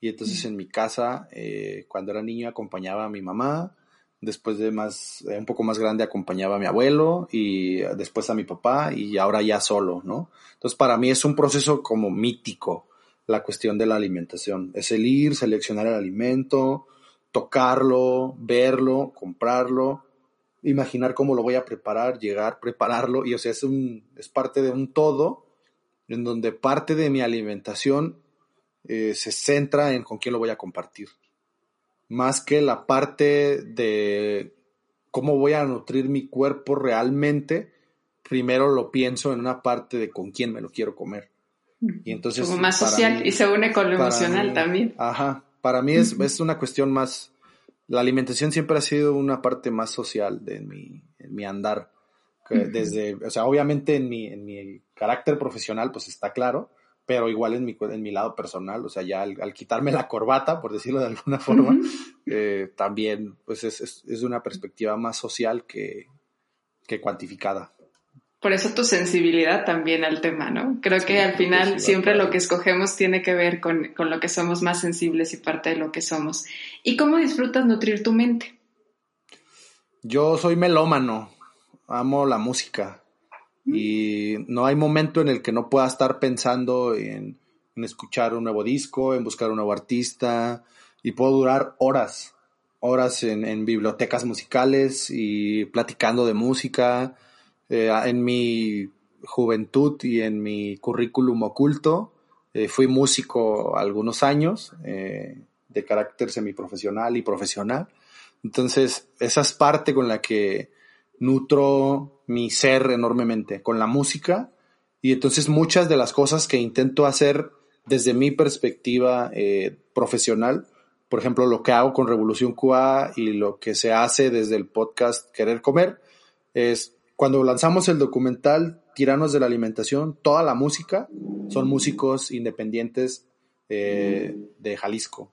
S3: Y entonces mm. en mi casa, eh, cuando era niño, acompañaba a mi mamá Después de más, eh, un poco más grande acompañaba a mi abuelo y después a mi papá y ahora ya solo, ¿no? Entonces para mí es un proceso como mítico la cuestión de la alimentación. Es el ir, seleccionar el alimento, tocarlo, verlo, comprarlo, imaginar cómo lo voy a preparar, llegar, prepararlo y o sea, es un es parte de un todo en donde parte de mi alimentación eh, se centra en con quién lo voy a compartir. Más que la parte de cómo voy a nutrir mi cuerpo realmente, primero lo pienso en una parte de con quién me lo quiero comer.
S2: Y entonces, Como más social y se une con lo emocional también.
S3: Ajá, para mí es, es, una cuestión más, la alimentación siempre ha sido una parte más social de mi, en mi andar. Desde, o sea, obviamente en mi, en mi carácter profesional, pues está claro, pero igual en mi, en mi lado personal, o sea, ya al, quitarme la corbata, por decirlo de alguna forma, eh, también pues es, es, es, una perspectiva más social que, que cuantificada.
S2: Por eso tu sensibilidad también al tema, ¿no? Creo que al final siempre lo que escogemos tiene que ver con, con lo que somos más sensibles y parte de lo que somos. ¿Y cómo disfrutas nutrir tu mente?
S3: Yo soy melómano, amo la música. Y no hay momento en el que no pueda estar pensando en, escuchar un nuevo disco, en buscar un nuevo artista, y puedo durar horas, horas en, bibliotecas musicales y platicando de música. Eh, en mi juventud y en mi currículum oculto, eh, fui músico algunos años, eh, de carácter semiprofesional y profesional. Entonces, esa es parte con la que nutro mi ser enormemente con la música y entonces muchas de las cosas que intento hacer desde mi perspectiva eh, profesional, por ejemplo, lo que hago con Revolución QA y lo que se hace desde el podcast Querer Comer, es cuando lanzamos el documental Tiranos de la Alimentación, toda la música son músicos independientes eh, de Jalisco.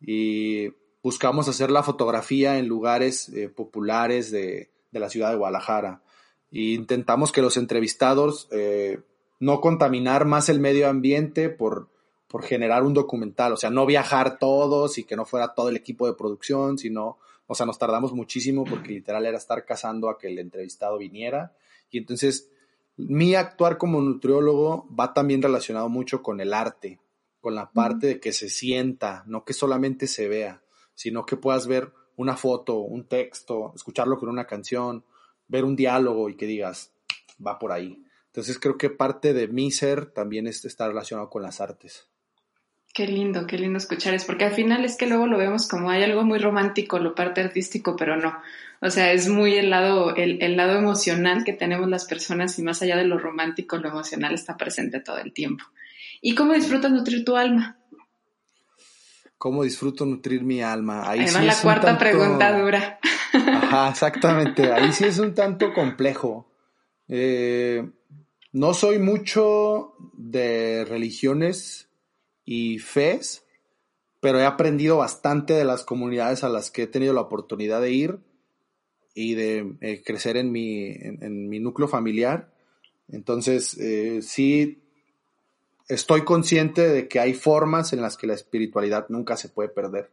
S3: Y buscamos hacer la fotografía en lugares eh, populares de, de la ciudad de Guadalajara. E intentamos que los entrevistados eh, no contaminar más el medio ambiente por, por generar un documental, o sea, no viajar todos y que no fuera todo el equipo de producción, sino, o sea, nos tardamos muchísimo porque literal era estar cazando a que el entrevistado viniera. Y entonces, mi actuar como nutriólogo va también relacionado mucho con el arte, con la parte de que se sienta, no que solamente se vea, sino que puedas ver una foto, un texto, escucharlo con una canción, ver un diálogo y que digas, va por ahí. Entonces creo que parte de mi ser también está relacionado con las artes.
S2: Qué lindo, qué lindo escuchar es, porque al final es que luego lo vemos como hay algo muy romántico, lo parte artístico, pero no. O sea, es muy el lado, el, el lado emocional que tenemos las personas y más allá de lo romántico, lo emocional está presente todo el tiempo. ¿Y cómo disfrutas nutrir tu alma?
S3: ¿Cómo disfruto nutrir mi alma?
S2: Ahí, sí va la cuarta pregunta dura.
S3: Ajá, exactamente. Ahí sí es un tanto complejo. Eh, no soy mucho de religiones y fes, pero he aprendido bastante de las comunidades a las que he tenido la oportunidad de ir y de eh, crecer en mi, en, mi núcleo familiar. Entonces, eh, sí estoy consciente de que hay formas en las que la espiritualidad nunca se puede perder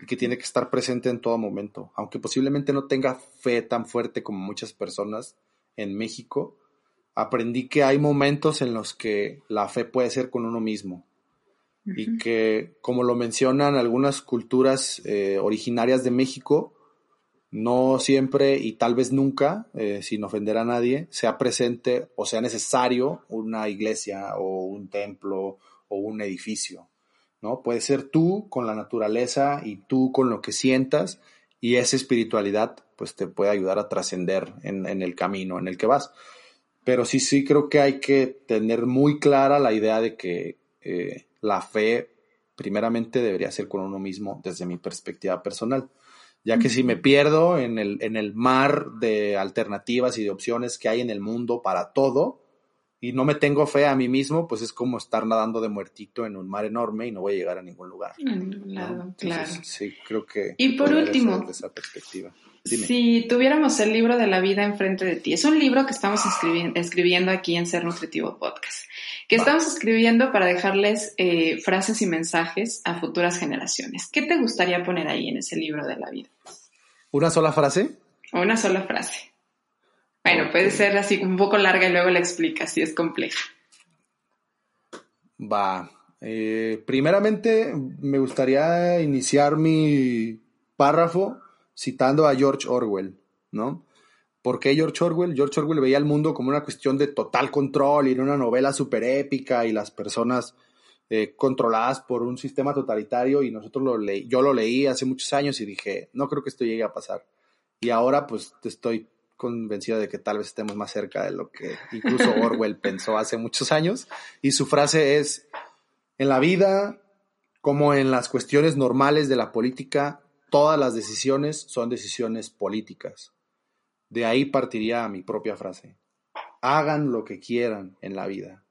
S3: y que tiene que estar presente en todo momento. Aunque posiblemente no tenga fe tan fuerte como muchas personas en México, aprendí que hay momentos en los que la fe puede ser con uno mismo y que, como lo mencionan algunas culturas eh, originarias de México, no siempre y tal vez nunca, eh, sin ofender a nadie, sea presente o sea necesario una iglesia o un templo o un edificio, ¿no? Puede ser tú con la naturaleza y tú con lo que sientas y esa espiritualidad pues te puede ayudar a trascender en, el camino en el que vas. Pero sí, sí creo que hay que tener muy clara la idea de que eh, la fe primeramente debería ser con uno mismo desde mi perspectiva personal ya que si me pierdo en el, en el mar de alternativas y de opciones que hay en el mundo para todo, y no me tengo fe a mí mismo, pues es como estar nadando de muertito en un mar enorme y no voy a llegar a ningún lugar.
S2: claro.
S3: Sí, creo que.
S2: Y por último, esa perspectiva. Si tuviéramos el libro de la vida enfrente de ti, es un libro que estamos escribiendo aquí en Ser Nutritivo Podcast, que estamos escribiendo para dejarles eh, frases y mensajes a futuras generaciones. ¿Qué te gustaría poner ahí en ese libro de la vida?
S3: ¿Una sola frase?
S2: Una sola frase. Bueno, puede ser así un poco larga y luego la explicas si es compleja.
S3: Va. Eh, primeramente, me gustaría iniciar mi párrafo citando a George Orwell, ¿no? ¿Por qué George Orwell? George Orwell veía el mundo como una cuestión de total control y era una novela súper épica y las personas eh, controladas por un sistema totalitario y nosotros lo leí, yo lo leí hace muchos años y dije, no creo que esto llegue a pasar. Y ahora pues estoy convencido de que tal vez estemos más cerca de lo que incluso Orwell pensó hace muchos años. Y su frase es, en la vida, como en las cuestiones normales de la política, todas las decisiones son decisiones políticas. De ahí partiría mi propia frase. Hagan lo que quieran en la vida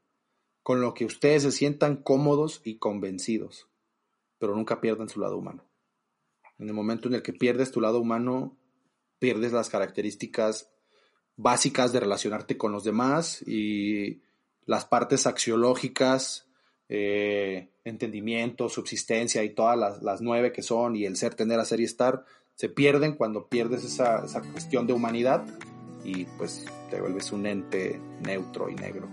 S3: con lo que ustedes se sientan cómodos y convencidos, pero nunca pierdan su lado humano. En el momento en el que pierdes tu lado humano, pierdes las características básicas de relacionarte con los demás y las partes axiológicas, eh, entendimiento, subsistencia y todas las, nueve que son y el ser, tener, hacer y estar, se pierden cuando pierdes esa, esa cuestión de humanidad y pues te vuelves un ente neutro y negro.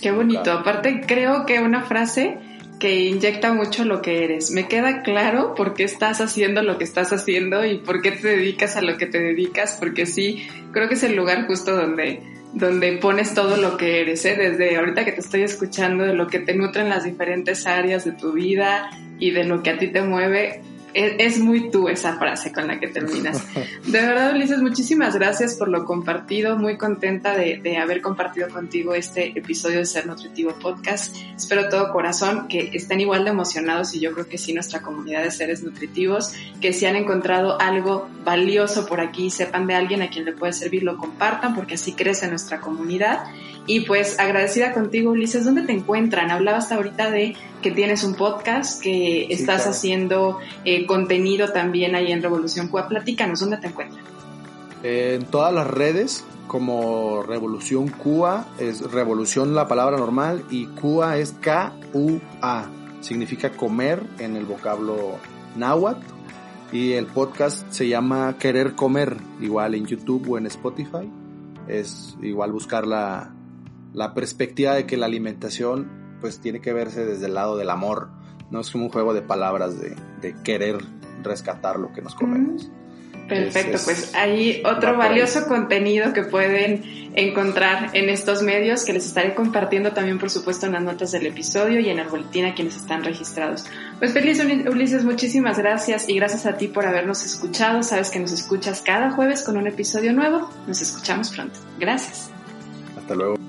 S2: Qué bonito. Aparte, creo que una frase que inyecta mucho lo que eres. Me queda claro por qué estás haciendo lo que estás haciendo y por qué te dedicas a lo que te dedicas, porque sí, creo que es el lugar justo donde, donde pones todo lo que eres, ¿eh? desde ahorita que te estoy escuchando, de lo que te nutre en las diferentes áreas de tu vida y de lo que a ti te mueve, es, muy tú esa frase con la que terminas. De verdad, Ulises, muchísimas gracias por lo compartido. Muy contenta de, de, haber compartido contigo este episodio de Ser Nutritivo Podcast. Espero todo corazón que estén igual de emocionados y yo creo que sí, nuestra comunidad de seres nutritivos, que si han encontrado algo valioso por aquí, sepan de alguien a quien le puede servir, lo compartan porque así crece nuestra comunidad. Y pues agradecida contigo, Ulises, ¿dónde te encuentran? Hablabas ahorita de que tienes un podcast, que estás haciendo eh, contenido también ahí en Revolución QA. Platícanos, ¿dónde te encuentran?
S3: en todas las redes, como Revolución QA, es Revolución la palabra normal y QA es K-U-A. Significa comer en el vocablo náhuatl. Y el podcast se llama Querer Comer, igual en YouTube o en Spotify. Es igual buscar la, la perspectiva de que la alimentación pues tiene que verse desde el lado del amor, no es como un juego de palabras de, querer rescatar lo que nos comemos.
S2: Perfecto, pues hay otro valioso contenido que pueden encontrar en estos medios que les estaré compartiendo también por supuesto en las notas del episodio y en el boletín a quienes están registrados. Pues feliz Ulises, muchísimas gracias y gracias a ti por habernos escuchado. Sabes que nos escuchas cada jueves con un episodio nuevo. Nos escuchamos pronto. Gracias.
S3: Hasta luego.